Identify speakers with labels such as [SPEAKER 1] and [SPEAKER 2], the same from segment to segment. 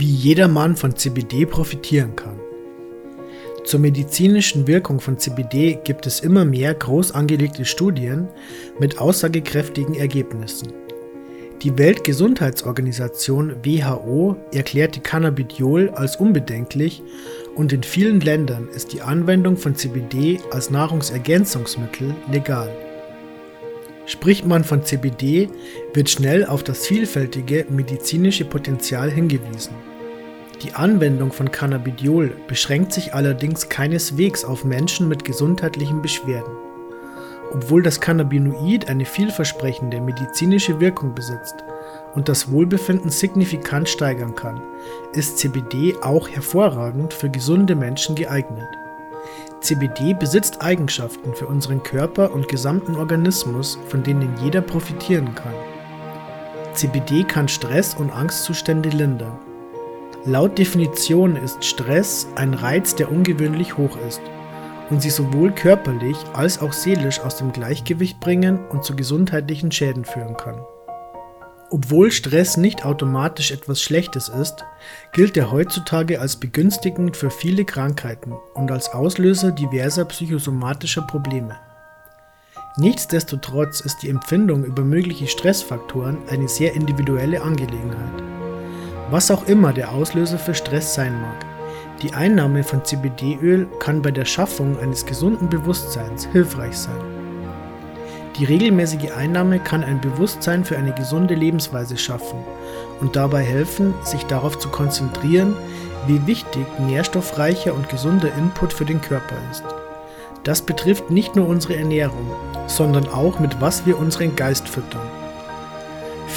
[SPEAKER 1] Wie jedermann von CBD profitieren kann. Zur medizinischen Wirkung von CBD gibt es immer mehr groß angelegte Studien mit aussagekräftigen Ergebnissen. Die Weltgesundheitsorganisation WHO erklärte Cannabidiol als unbedenklich und in vielen Ländern ist die Anwendung von CBD als Nahrungsergänzungsmittel legal. Spricht man von CBD, wird schnell auf das vielfältige medizinische Potenzial hingewiesen. Die Anwendung von Cannabidiol beschränkt sich allerdings keineswegs auf Menschen mit gesundheitlichen Beschwerden. Obwohl das Cannabinoid eine vielversprechende medizinische Wirkung besitzt und das Wohlbefinden signifikant steigern kann, ist CBD auch hervorragend für gesunde Menschen geeignet. CBD besitzt Eigenschaften für unseren Körper und gesamten Organismus, von denen jeder profitieren kann. CBD kann Stress und Angstzustände lindern. Laut Definition ist Stress ein Reiz, der ungewöhnlich hoch ist und sie sowohl körperlich als auch seelisch aus dem Gleichgewicht bringen und zu gesundheitlichen Schäden führen kann. Obwohl Stress nicht automatisch etwas Schlechtes ist, gilt er heutzutage als begünstigend für viele Krankheiten und als Auslöser diverser psychosomatischer Probleme. Nichtsdestotrotz ist die Empfindung über mögliche Stressfaktoren eine sehr individuelle Angelegenheit. Was auch immer der Auslöser für Stress sein mag, die Einnahme von CBD-Öl kann bei der Schaffung eines gesunden Bewusstseins hilfreich sein. Die regelmäßige Einnahme kann ein Bewusstsein für eine gesunde Lebensweise schaffen und dabei helfen, sich darauf zu konzentrieren, wie wichtig nährstoffreicher und gesunder Input für den Körper ist. Das betrifft nicht nur unsere Ernährung, sondern auch mit was wir unseren Geist füttern.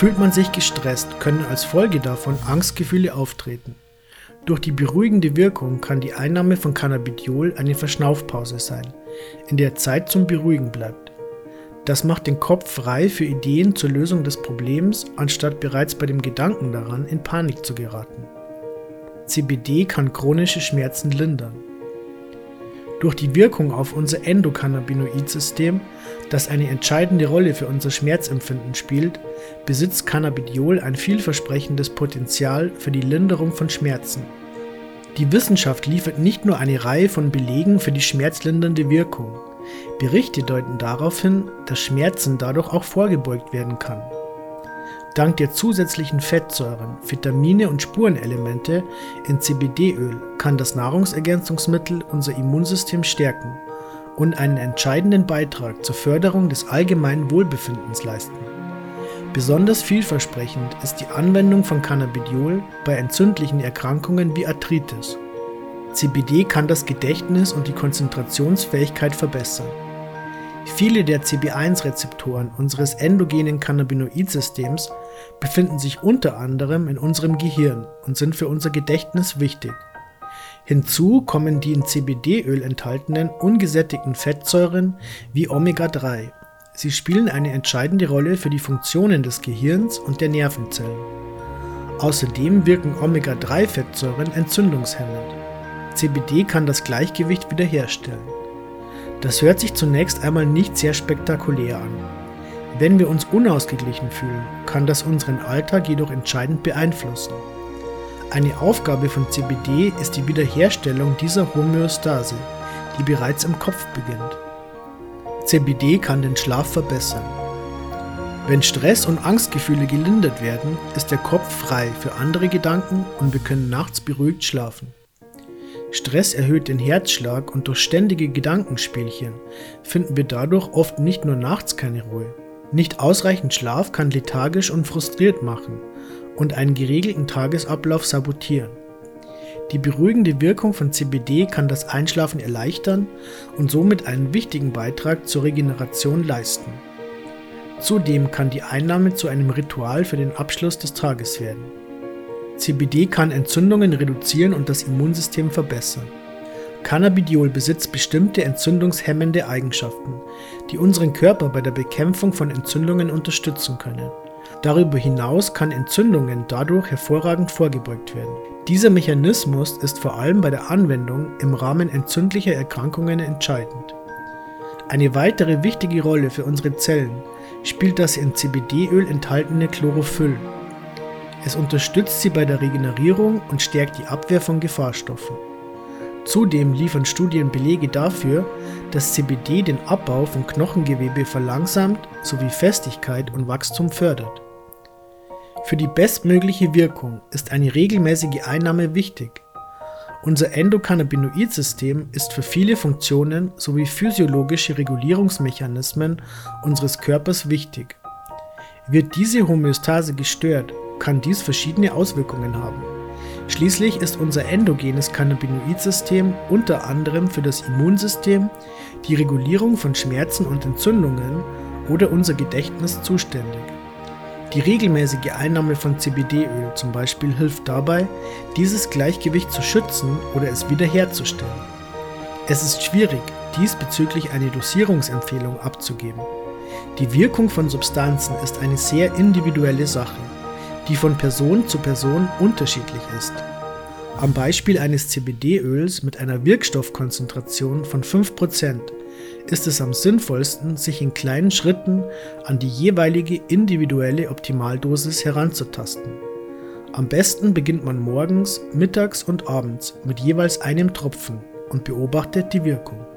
[SPEAKER 1] Fühlt man sich gestresst, können als Folge davon Angstgefühle auftreten. Durch die beruhigende Wirkung kann die Einnahme von Cannabidiol eine Verschnaufpause sein, in der Zeit zum Beruhigen bleibt. Das macht den Kopf frei für Ideen zur Lösung des Problems, anstatt bereits bei dem Gedanken daran in Panik zu geraten. CBD kann chronische Schmerzen lindern. Durch die Wirkung auf unser Endokannabinoid-System, das eine entscheidende Rolle für unser Schmerzempfinden spielt, besitzt Cannabidiol ein vielversprechendes Potenzial für die Linderung von Schmerzen. Die Wissenschaft liefert nicht nur eine Reihe von Belegen für die schmerzlindernde Wirkung. Berichte deuten darauf hin, dass Schmerzen dadurch auch vorgebeugt werden kann. Dank der zusätzlichen Fettsäuren, Vitamine und Spurenelemente in CBD-Öl kann das Nahrungsergänzungsmittel unser Immunsystem stärken und einen entscheidenden Beitrag zur Förderung des allgemeinen Wohlbefindens leisten. Besonders vielversprechend ist die Anwendung von Cannabidiol bei entzündlichen Erkrankungen wie Arthritis. CBD kann das Gedächtnis und die Konzentrationsfähigkeit verbessern. Viele der CB1-Rezeptoren unseres endogenen Cannabinoid-Systems befinden sich unter anderem in unserem Gehirn und sind für unser Gedächtnis wichtig. Hinzu kommen die in CBD-Öl enthaltenen ungesättigten Fettsäuren wie Omega-3. Sie spielen eine entscheidende Rolle für die Funktionen des Gehirns und der Nervenzellen. Außerdem wirken Omega-3-Fettsäuren entzündungshemmend. CBD kann das Gleichgewicht wiederherstellen. Das hört sich zunächst einmal nicht sehr spektakulär an. Wenn wir uns unausgeglichen fühlen, kann das unseren Alltag jedoch entscheidend beeinflussen. Eine Aufgabe von CBD ist die Wiederherstellung dieser Homöostase, die bereits im Kopf beginnt. CBD kann den Schlaf verbessern. Wenn Stress und Angstgefühle gelindert werden, ist der Kopf frei für andere Gedanken und wir können nachts beruhigt schlafen. Stress erhöht den Herzschlag und durch ständige Gedankenspielchen finden wir dadurch oft nicht nur nachts keine Ruhe. Nicht ausreichend Schlaf kann lethargisch und frustriert machen und einen geregelten Tagesablauf sabotieren. Die beruhigende Wirkung von CBD kann das Einschlafen erleichtern und somit einen wichtigen Beitrag zur Regeneration leisten. Zudem kann die Einnahme zu einem Ritual für den Abschluss des Tages werden. CBD kann Entzündungen reduzieren und das Immunsystem verbessern. Cannabidiol besitzt bestimmte entzündungshemmende Eigenschaften, die unseren Körper bei der Bekämpfung von Entzündungen unterstützen können. Darüber hinaus kann Entzündungen dadurch hervorragend vorgebeugt werden. Dieser Mechanismus ist vor allem bei der Anwendung im Rahmen entzündlicher Erkrankungen entscheidend. Eine weitere wichtige Rolle für unsere Zellen spielt das in CBD-Öl enthaltene Chlorophyll, Es unterstützt sie bei der Regenerierung und stärkt die Abwehr von Gefahrstoffen. Zudem liefern Studien Belege dafür, dass CBD den Abbau von Knochengewebe verlangsamt sowie Festigkeit und Wachstum fördert. Für die bestmögliche Wirkung ist eine regelmäßige Einnahme wichtig. Unser Endokannabinoid-System ist für viele Funktionen sowie physiologische Regulierungsmechanismen unseres Körpers wichtig. Wird diese Homöostase gestört, kann dies verschiedene Auswirkungen haben. Schließlich ist unser endogenes Cannabinoid-System unter anderem für das Immunsystem, die Regulierung von Schmerzen und Entzündungen oder unser Gedächtnis zuständig. Die regelmäßige Einnahme von CBD-Öl zum Beispiel hilft dabei, dieses Gleichgewicht zu schützen oder es wiederherzustellen. Es ist schwierig, diesbezüglich eine Dosierungsempfehlung abzugeben. Die Wirkung von Substanzen ist eine sehr individuelle Sache die von Person zu Person unterschiedlich ist. Am Beispiel eines CBD-Öls mit einer Wirkstoffkonzentration von 5% ist es am sinnvollsten, sich in kleinen Schritten an die jeweilige individuelle Optimaldosis heranzutasten. Am besten beginnt man morgens, mittags und abends mit jeweils einem Tropfen und beobachtet die Wirkung.